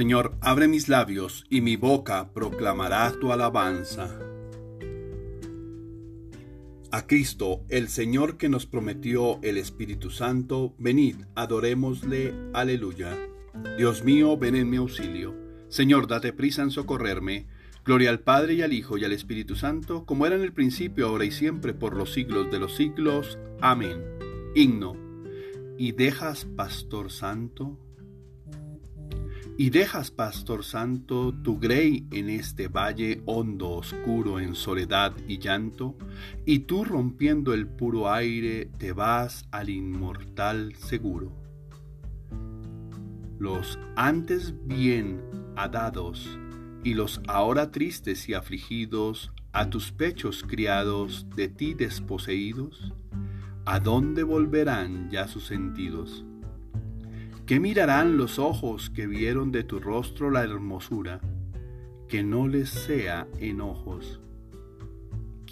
Señor, abre mis labios y mi boca proclamará tu alabanza. A Cristo, el Señor que nos prometió el Espíritu Santo, venid, adorémosle, aleluya. Dios mío, ven en mi auxilio. Señor, date prisa en socorrerme. Gloria al Padre y al Hijo y al Espíritu Santo, como era en el principio, ahora y siempre, por los siglos de los siglos. Amén. Himno. ¿Y dejas, Pastor Santo? Y dejas, pastor santo, tu grey en este valle hondo, oscuro, en soledad y llanto, y tú rompiendo el puro aire te vas al inmortal seguro. Los antes bien adados y los ahora tristes y afligidos, a tus pechos criados, de ti desposeídos, ¿a dónde volverán ya sus sentidos? ¿Qué mirarán los ojos que vieron de tu rostro la hermosura? Que no les sea enojos.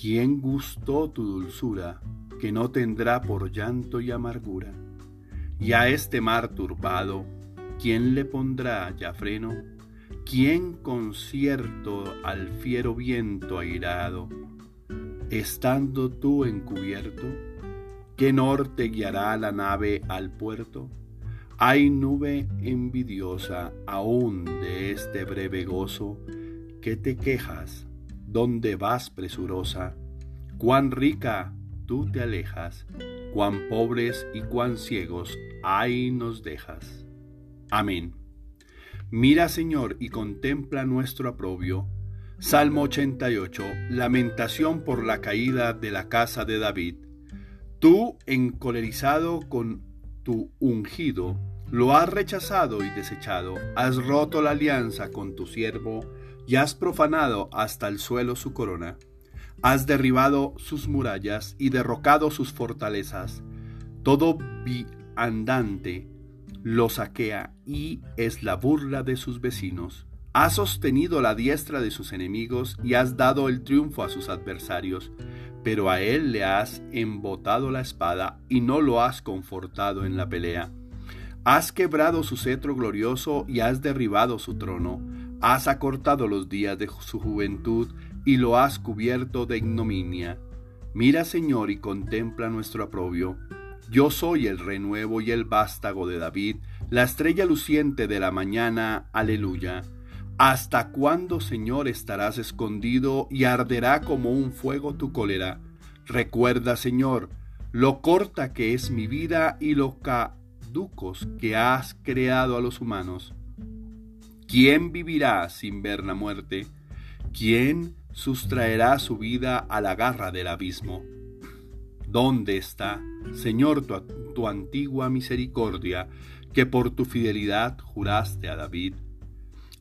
¿Quién gustó tu dulzura? Que no tendrá por llanto y amargura. Y a este mar turbado, ¿quién le pondrá ya freno? ¿Quién concierto al fiero viento airado? Estando tú encubierto, ¿qué norte guiará la nave al puerto? Hay nube envidiosa aún de este breve gozo, que te quejas, donde vas presurosa, cuán rica tú te alejas, cuán pobres y cuán ciegos ahí nos dejas. Amén. Mira, Señor, y contempla nuestro aprobio. Salmo 88. Lamentación por la caída de la casa de David. Tú, encolerizado con tu ungido, lo has rechazado y desechado, has roto la alianza con tu siervo y has profanado hasta el suelo su corona. Has derribado sus murallas y derrocado sus fortalezas. Todo viandante lo saquea y es la burla de sus vecinos. Has sostenido la diestra de sus enemigos y has dado el triunfo a sus adversarios, pero a él le has embotado la espada y no lo has confortado en la pelea. Has quebrado su cetro glorioso y has derribado su trono. Has acortado los días de su juventud y lo has cubierto de ignominia. Mira, Señor, y contempla nuestro aprobio. Yo soy el renuevo y el vástago de David, la estrella luciente de la mañana. Aleluya. ¿Hasta cuándo, Señor, estarás escondido y arderá como un fuego tu cólera? Recuerda, Señor, lo corta que es mi vida y lo ca ducos que has creado a los humanos. ¿Quién vivirá sin ver la muerte? ¿Quién sustraerá su vida a la garra del abismo? ¿Dónde está, Señor, tu, tu, antigua misericordia, que por tu fidelidad juraste a David?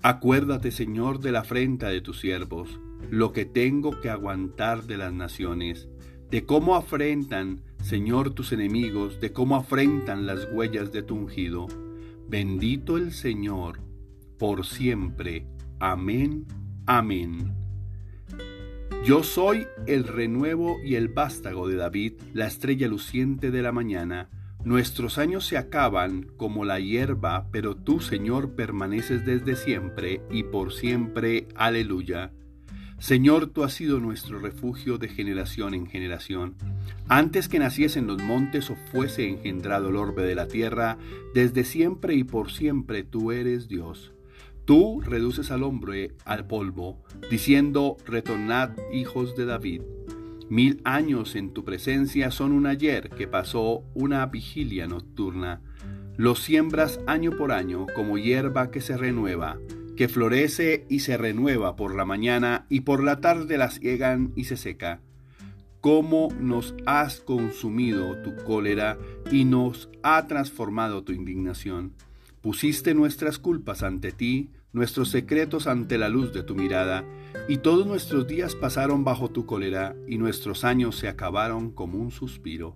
Acuérdate, Señor, de la afrenta de tus siervos, lo que tengo que aguantar de las naciones, de cómo afrentan Señor, tus enemigos, de cómo afrentan las huellas de tu ungido. Bendito el Señor, por siempre. Amén, amén. Yo soy el renuevo y el vástago de David, la estrella luciente de la mañana. Nuestros años se acaban como la hierba, pero tú, Señor, permaneces desde siempre y por siempre. Aleluya. Señor, tú has sido nuestro refugio de generación en generación. Antes que naciesen los montes o fuese engendrado el orbe de la tierra, desde siempre y por siempre tú eres Dios. Tú reduces al hombre al polvo, diciendo, retornad hijos de David. Mil años en tu presencia son un ayer que pasó una vigilia nocturna. Los siembras año por año como hierba que se renueva que florece y se renueva por la mañana y por la tarde la ciegan y se seca. Cómo nos has consumido tu cólera y nos ha transformado tu indignación. Pusiste nuestras culpas ante ti, nuestros secretos ante la luz de tu mirada, y todos nuestros días pasaron bajo tu cólera, y nuestros años se acabaron como un suspiro.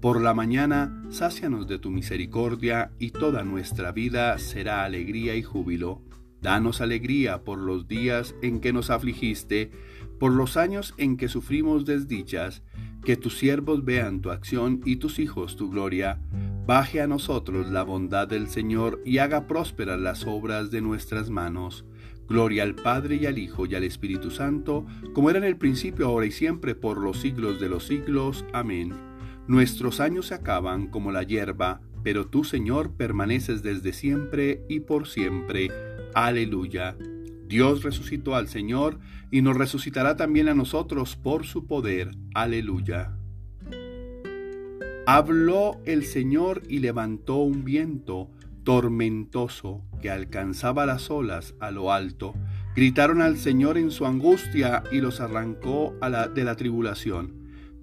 Por la mañana, sácianos de tu misericordia y toda nuestra vida será alegría y júbilo. Danos alegría por los días en que nos afligiste, por los años en que sufrimos desdichas, que tus siervos vean tu acción y tus hijos tu gloria. Baje a nosotros la bondad del Señor y haga prósperas las obras de nuestras manos. Gloria al Padre y al Hijo y al Espíritu Santo, como era en el principio, ahora y siempre, por los siglos de los siglos. Amén. Nuestros años se acaban como la hierba, pero tú, Señor, permaneces desde siempre y por siempre. Aleluya. Dios resucitó al Señor y nos resucitará también a nosotros por su poder. Aleluya. Habló el Señor y levantó un viento tormentoso que alcanzaba las olas a lo alto. Gritaron al Señor en su angustia y los arrancó de la tribulación.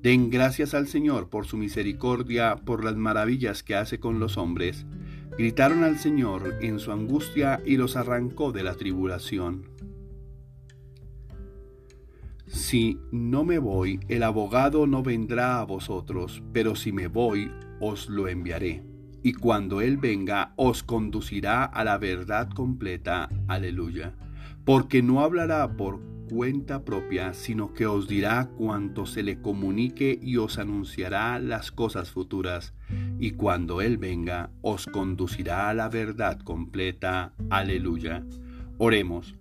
Den gracias al Señor por su misericordia, por las maravillas que hace con los hombres. Gritaron al Señor en su angustia y los arrancó de la tribulación. Si no me voy, el abogado no vendrá a vosotros, pero si me voy, os lo enviaré. Y cuando Él venga, os conducirá a la verdad completa. Aleluya. Porque no hablará por cuenta propia, sino que os dirá cuanto se le comunique y os anunciará las cosas futuras. Y cuando Él venga, os conducirá a la verdad completa. Aleluya. Oremos.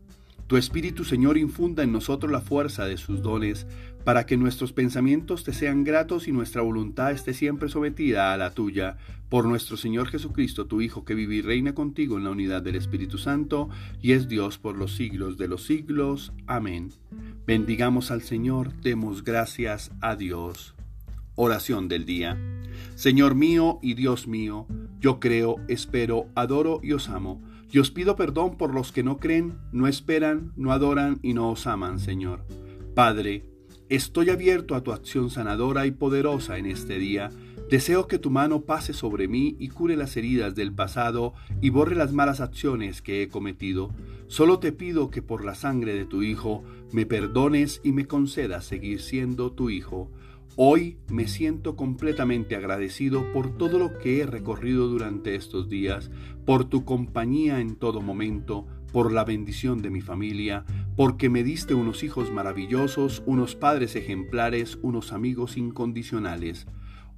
Tu Espíritu, Señor, infunda en nosotros la fuerza de sus dones, para que nuestros pensamientos te sean gratos y nuestra voluntad esté siempre sometida a la tuya. Por nuestro Señor Jesucristo, tu Hijo, que vive y reina contigo en la unidad del Espíritu Santo, y es Dios por los siglos de los siglos. Amén. Bendigamos al Señor, demos gracias a Dios. Oración del día. Señor mío y Dios mío, yo creo, espero, adoro y os amo. Y os pido perdón por los que no creen, no esperan, no adoran y no os aman, Señor. Padre, estoy abierto a tu acción sanadora y poderosa en este día. Deseo que tu mano pase sobre mí y cure las heridas del pasado y borre las malas acciones que he cometido. Solo te pido que por la sangre de tu Hijo me perdones y me concedas seguir siendo tu Hijo. Hoy me siento completamente agradecido por todo lo que he recorrido durante estos días, por tu compañía en todo momento, por la bendición de mi familia, porque me diste unos hijos maravillosos, unos padres ejemplares, unos amigos incondicionales.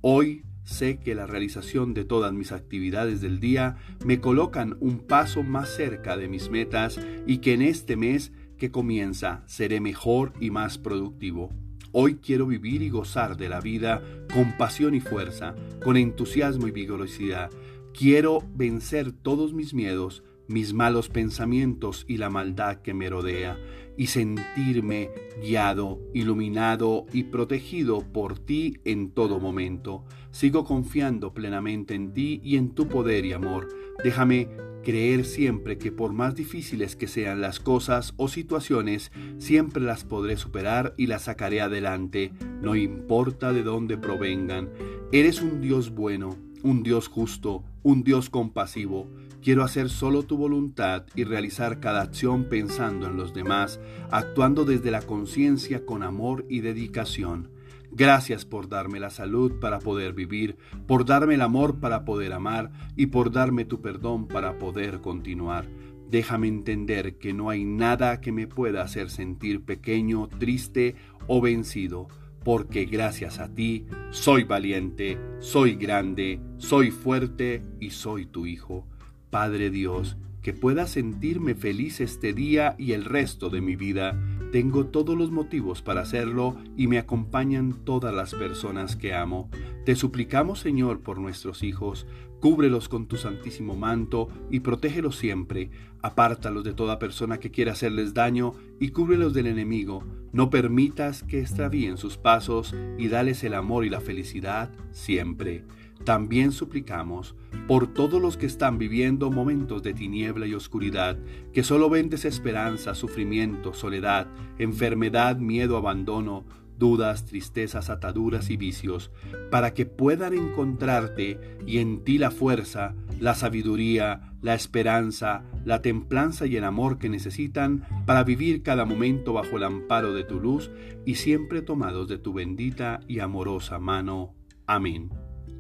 Hoy sé que la realización de todas mis actividades del día me colocan un paso más cerca de mis metas y que en este mes que comienza seré mejor y más productivo. Hoy quiero vivir y gozar de la vida con pasión y fuerza, con entusiasmo y vigorosidad. Quiero vencer todos mis miedos, mis malos pensamientos y la maldad que me rodea, y sentirme guiado, iluminado y protegido por ti en todo momento. Sigo confiando plenamente en ti y en tu poder y amor. Déjame creer siempre que por más difíciles que sean las cosas o situaciones, siempre las podré superar y las sacaré adelante, no importa de dónde provengan. Eres un Dios bueno, un Dios justo, un Dios compasivo. Quiero hacer solo tu voluntad y realizar cada acción pensando en los demás, actuando desde la conciencia con amor y dedicación. Gracias por darme la salud para poder vivir, por darme el amor para poder amar y por darme tu perdón para poder continuar. Déjame entender que no hay nada que me pueda hacer sentir pequeño, triste o vencido, porque gracias a ti soy valiente, soy grande, soy fuerte y soy tu hijo. Padre Dios, que pueda sentirme feliz este día y el resto de mi vida. Tengo todos los motivos para hacerlo y me acompañan todas las personas que amo. Te suplicamos, Señor, por nuestros hijos. Cúbrelos con tu santísimo manto y protégelos siempre. Apártalos de toda persona que quiera hacerles daño y cúbrelos del enemigo. No permitas que extravíen sus pasos y dales el amor y la felicidad siempre. También suplicamos por todos los que están viviendo momentos de tiniebla y oscuridad, que solo ven desesperanza, sufrimiento, soledad, enfermedad, miedo, abandono, dudas, tristezas, ataduras y vicios, para que puedan encontrarte y en ti la fuerza la sabiduría, la esperanza, la templanza y el amor que necesitan para vivir cada momento bajo el amparo de tu luz y siempre tomados de tu bendita y amorosa mano. Amén.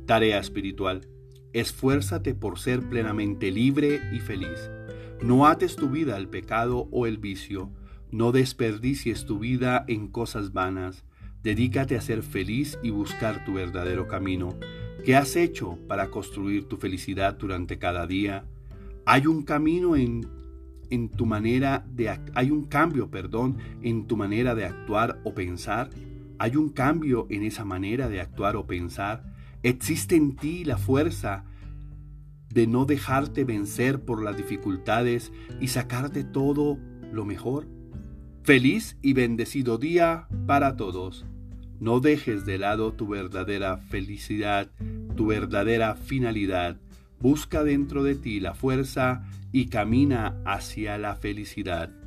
Tarea espiritual. Esfuérzate por ser plenamente libre y feliz. No ates tu vida al pecado o el vicio. No desperdicies tu vida en cosas vanas. Dedícate a ser feliz y buscar tu verdadero camino. ¿Qué has hecho para construir tu felicidad durante cada día? Hay un camino en, en tu manera de hay un cambio, perdón, en tu manera de actuar o pensar. Hay un cambio en esa manera de actuar o pensar. Existe en ti la fuerza de no dejarte vencer por las dificultades y sacarte todo lo mejor. Feliz y bendecido día para todos. No dejes de lado tu verdadera felicidad, tu verdadera finalidad. Busca dentro de ti la fuerza y camina hacia la felicidad.